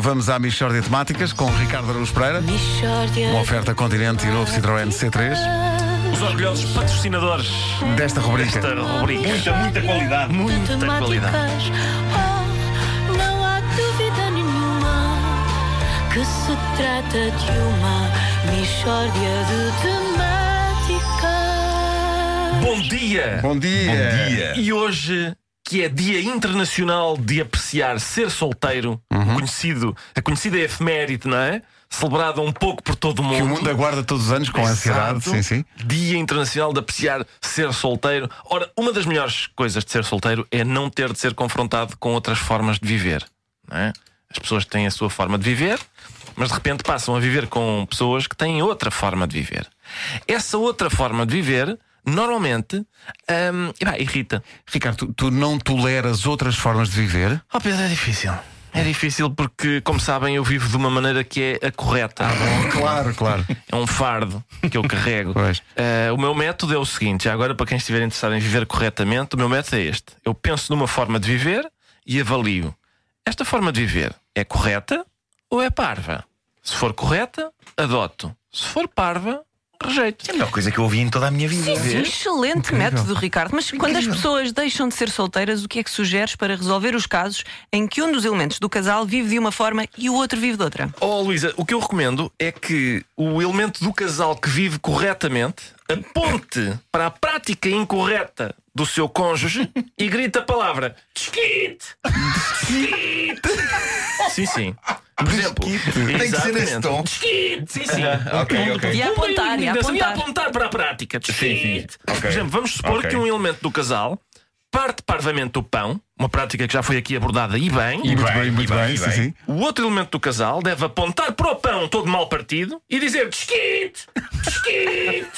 vamos à Michórdia de Temáticas com Ricardo Araújo Pereira. Michórdia Uma oferta Continente e novo Citroën C3. Os orgulhosos patrocinadores Desta rubrica. desta rubrica. Muita, muita qualidade. Muita qualidade. Oh, não há dúvida nenhuma que se trata de uma Michórdia de temáticas. Bom dia! Bom dia. Bom dia. E hoje, que é Dia Internacional de Apreciar Ser Solteiro, Uhum. conhecido, a conhecida efeméride, não é? Celebrada um pouco por todo o mundo. Que o mundo aguarda todos os anos com ansiedade. Sim, sim. Dia Internacional de Apreciar Ser Solteiro. Ora, uma das melhores coisas de ser solteiro é não ter de ser confrontado com outras formas de viver. não é? As pessoas têm a sua forma de viver, mas de repente passam a viver com pessoas que têm outra forma de viver. Essa outra forma de viver, normalmente, hum, epá, irrita. Ricardo, tu, tu não toleras outras formas de viver? Oh, Pedro, é difícil. É difícil porque, como sabem, eu vivo de uma maneira que é a correta. Claro, claro. É um fardo que eu carrego. Eh, o meu método é o seguinte: já agora, para quem estiver interessado em viver corretamente, o meu método é este. Eu penso numa forma de viver e avalio. Esta forma de viver é correta ou é parva? Se for correta, adoto. Se for parva, rejeito. É a melhor coisa que eu ouvi em toda a minha vida. Sim, excelente método, Ricardo. Mas quando as pessoas deixam de ser solteiras, o que é que sugeres para resolver os casos em que um dos elementos do casal vive de uma forma e o outro vive de outra? Oh, Luísa, o que eu recomendo é que o elemento do casal que vive corretamente aponte para a prática incorreta do seu cônjuge e grite a palavra desquite! Desquite! Sim, sim. Por exemplo, Tem que ser nesse exatamente. tom. Desquite! Sim, sim. Ok, ok. E a apontar, e a apontar. apontar para a prática. Desquite! Ok. Por exemplo, vamos supor Ok. que um elemento do casal parte parvamente do pão, uma prática que já foi aqui abordada e bem. muito bem, bem, muito e bem, bem. e Sim, bem. sim. O outro elemento do casal deve apontar para o pão todo mal partido e dizer desquite! Desquite!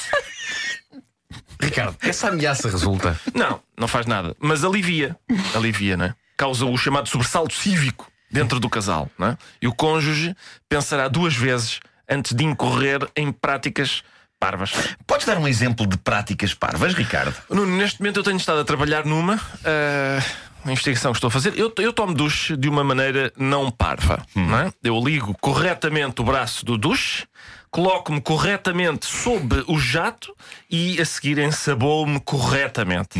Ricardo, essa ameaça resulta. Não, não faz nada, mas alivia. Alivia, não é? Causa o chamado sobressalto cívico dentro do casal, não é? E o cônjuge pensará duas vezes antes de incorrer em práticas parvas. Podes dar um exemplo de práticas parvas, Ricardo? Nuno, neste momento eu tenho estado a trabalhar numa. uma investigação que estou a fazer. Eu, eu tomo duche de uma maneira não parva. Não é? Eu ligo corretamente o braço do duche, coloco-me corretamente sob o jato e a seguir ensaboo-me corretamente.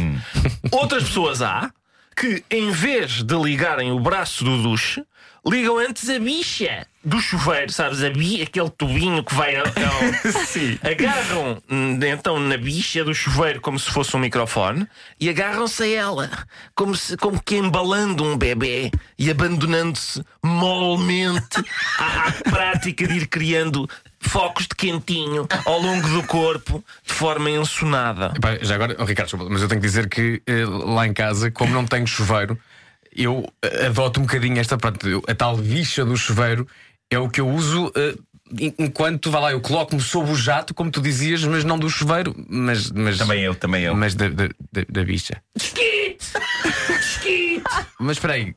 Outras pessoas há que, em vez de ligarem o braço do duche, ligam antes a bicha do chuveiro, sabes? A bi, aquele tubinho que vai ao. ao- Sim. Agarram hum, então na bicha do chuveiro como se fosse um microfone e agarram-se a ela, como, se, como que embalando um bebê e abandonando-se molmente à, à prática de ir criando focos de quentinho ao longo do corpo de forma ensonada. Epá, já agora, oh, Ricardo, mas eu tenho que dizer que eh, lá em casa, como não tenho chuveiro, eu eh, adoto um bocadinho esta. Eu- A tal bicha do chuveiro é o que eu uso. en- Enquanto, vá lá, eu coloco-me sob o jato, como tu dizias, mas não do chuveiro, mas, mas, Também eu, também eu. mas da, da, da- da bicha. Mas espera aí,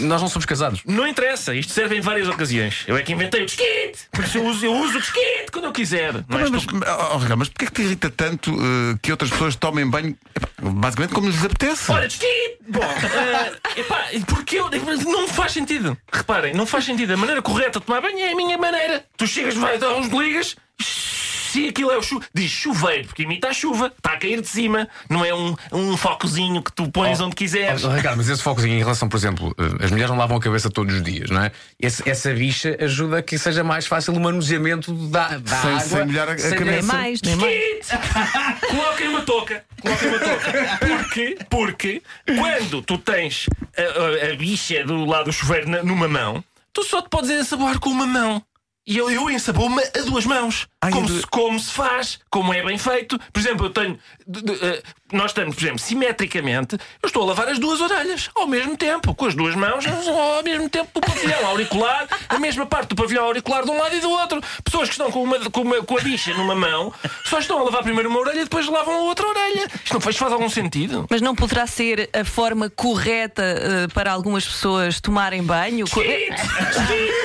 nós não somos casados. Não interessa, isto serve em várias ocasiões. Eu é que inventei o desquite! Por isso eu uso, eu uso o desquite quando eu quiser. Não Mas, tu mas, oh, Ricardo, mas porquê que te irrita tanto eh, que outras pessoas tomem banho basicamente como lhes apetece? Olha, desquite! Bom, eh, epá, porque eu. Não faz sentido. Reparem, não faz sentido. A maneira correta de tomar banho é a minha maneira. Tu chegas, vai dar uns ligas. Se aquilo é o chuveiro, diz chuveiro, porque imita a chuva, está a cair de cima, não é um, um focozinho que tu pões onde quiseres. Oh, Ricardo, mas esse focozinho em relação, por exemplo, eh, as mulheres não lavam a cabeça todos os dias, não é? Esse- essa bicha ajuda a que seja mais fácil o manuseamento da, da Sem- água. sem molhar a- a sem- cabeça. Nem mais, nem mais. Coloquem uma touca. Coloquem uma touca. Porquê? Porque quando tu tens a, a- a bicha do lado do chuveiro na- numa mão, tu só te podes ensaboar com uma mão. E eu, eu ensaboo-me a duas mãos. Ai, como, eu se, como se faz, como é bem feito. Por exemplo, eu tenho. de- de- eh, nós estamos, por exemplo, simetricamente, eu estou a lavar as duas orelhas ao mesmo tempo, com as duas mãos ao mesmo tempo do pavilhão auricular, a mesma parte do pavilhão auricular de um lado e do outro. Pessoas que estão com, uma, com, uma, com a bicha numa mão só estão a lavar primeiro uma orelha e depois lavam a outra orelha. Isto não faz, faz algum sentido? Mas não poderá ser a forma correta eh, para algumas pessoas tomarem banho? Co-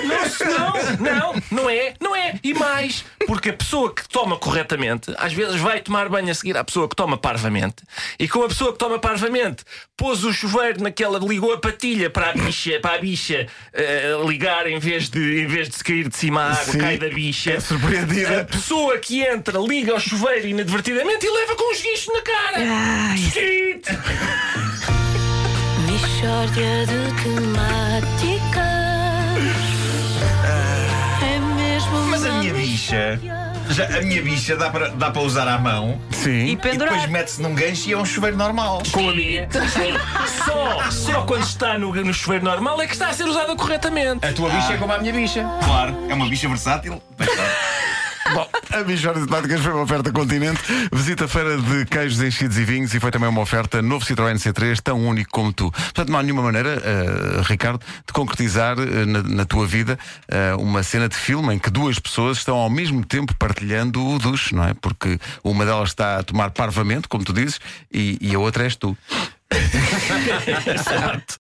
Não, não, não, não é, não é. E mais, Porque a pessoa que toma corretamente, às vezes vai tomar banho a seguir à pessoa que toma parvamente, e com a pessoa que toma parvamente pôs o chuveiro naquela, ligou a patilha para a bicha, para a bicha eh, ligar em vez, de, em vez de se cair de cima a água, Sim, cai da bicha. é surpreendida. A pessoa que entra liga ao chuveiro inadvertidamente e leva com os guichos na cara. Ai. Shit! Mixórdia de Já, a minha bicha dá para, dá para usar à mão Sim. E e pendurar. depois mete-se num gancho e é um chuveiro normal. Com a minha. Só, só quando está no, no chuveiro normal é que está a ser usada corretamente. A tua bicha é como a minha bicha. Claro, é uma bicha versátil. Bom, a Michórdia de Temáticas foi uma oferta Continente. Visita a feira de queijos enchidos e vinhos e foi também uma oferta novo Citroën C3, tão único como tu. Portanto, não há nenhuma maneira, eh, Ricardo, de concretizar eh, na, na tua vida eh, uma cena de filme em que duas pessoas estão ao mesmo tempo partilhando o duche, não é? Porque uma delas está a tomar parvamente, como tu dizes, e, e a outra és tu. Exato.